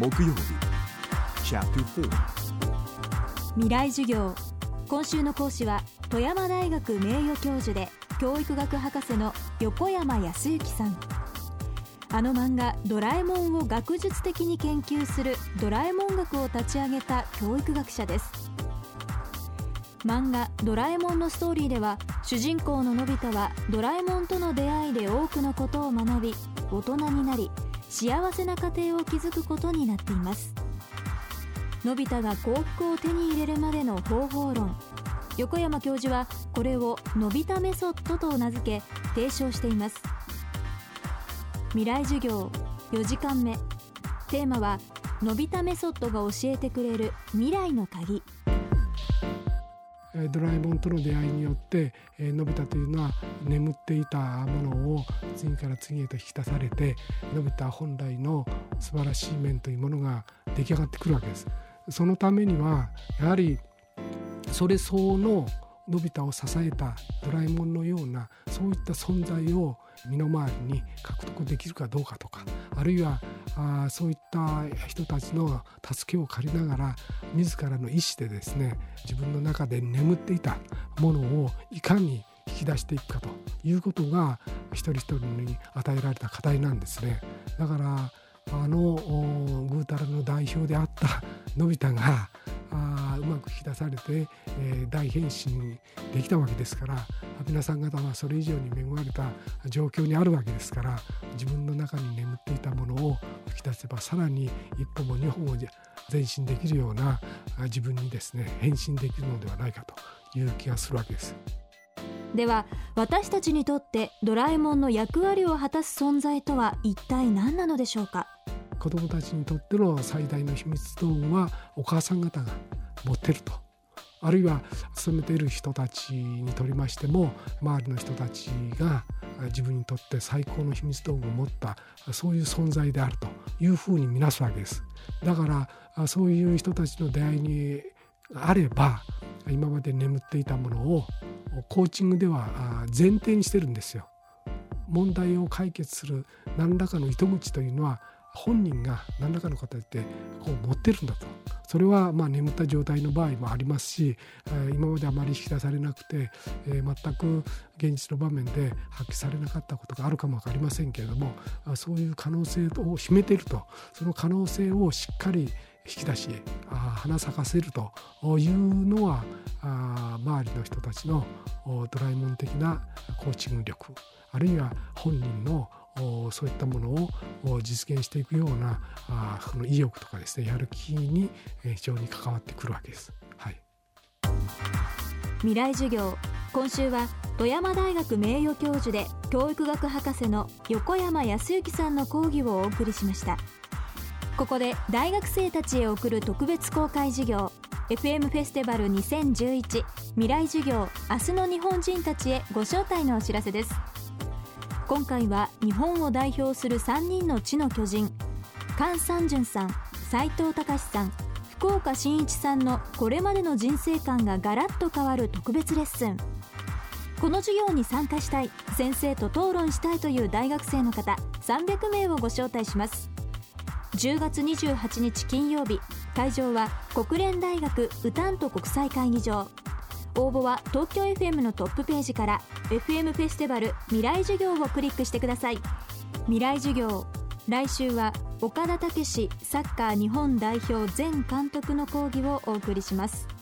木曜日。未来授業。今週の講師は富山大学名誉教授で教育学博士の横山康之さん。あの漫画「ドラえもん」を学術的に研究するドラえもん学を立ち上げた教育学者です。漫画「ドラえもん」のストーリーでは主人公ののび太はドラえもんとの出会いで多くのことを学び大人になり幸せな家庭を築くことになっています。のび太が幸福を手に入れるまでの方法論。横山教授はこれをのび太メソッドと名付け提唱しています。未来授業4時間目。テーマはのび太メソッドが教えてくれる未来の鍵。ドラえもんとの出会いによってのび太というのは眠っていたものを次から次へと引き出されてのび太本来の素晴らしい面というものが出来上がってくるわけです。そのためにはやはりそれ相応ののび太を支えたドラえもんのようなそういった存在を身の回りに獲得できるかどうかとかあるいはあそういった人たちの助けを借りながら自らの意思でですね自分の中で眠っていたものをいかに引き出していくかということが一人一人に与えられた課題なんですね。だからあのぐうたらの代表であったのび太があうまく引き出されて、えー、大変身できたわけですから皆さん方はそれ以上に恵まれた状況にあるわけですから自分の中に眠っていたものを引き出せばさらに一歩も二歩も前進できるような自分にですね変身できるのではないかという気がするわけです。では私たちにとってドラえもんの役割を果たす存在とは一体何なのでしょうか子どもたちにとっての最大の秘密道具はお母さん方が持ってるとあるいは勤めている人たちにとりましても周りの人たちが自分にとって最高の秘密道具を持ったそういう存在であるというふうに見なすわけです。だからそういう人たちの出会いにあれば今まで眠っていたものをコーチングでは前提にしてるんですよ。問題を解決する何らかの糸口というのは本人が何らかの形でこう持ってるんだと。それはまあ眠った状態の場合もありますし今まであまり引き出されなくて、え全く現実の場面で発揮されなかったことがあるかも分かりませんけれどもそういう可能性を秘めていると。その可能性をしっかり引き出し花咲かせるというのは周りの人たちのドラえもん的なコーチング力あるいは本人のそういったものを実現していくようなあその意欲とかですねやる気に非常に関わってくるわけです。はい、未来授業。今週は富山大学名誉教授で教育学博士の横山康之さんの講義をお送りしました。ここで大学生たちへ送る特別公開授業。FM フェスティバル2011未来授業。明日の日本人たちへご招待のお知らせです。今回は日本を代表する3人の地の巨人菅三淳さん斉藤隆さん福岡伸一さんのこれまでの人生観がガラッと変わる特別レッスン。この授業に参加したい先生と討論したいという大学生の方300名をご招待します。10月28日金曜日会場は国連大学ウタント国際会議場。応募は東京 FM のトップページから FM フェスティバル未来授業をクリックしてください。未来授業来週は岡田武史サッカー日本代表前監督の講義をお送りします。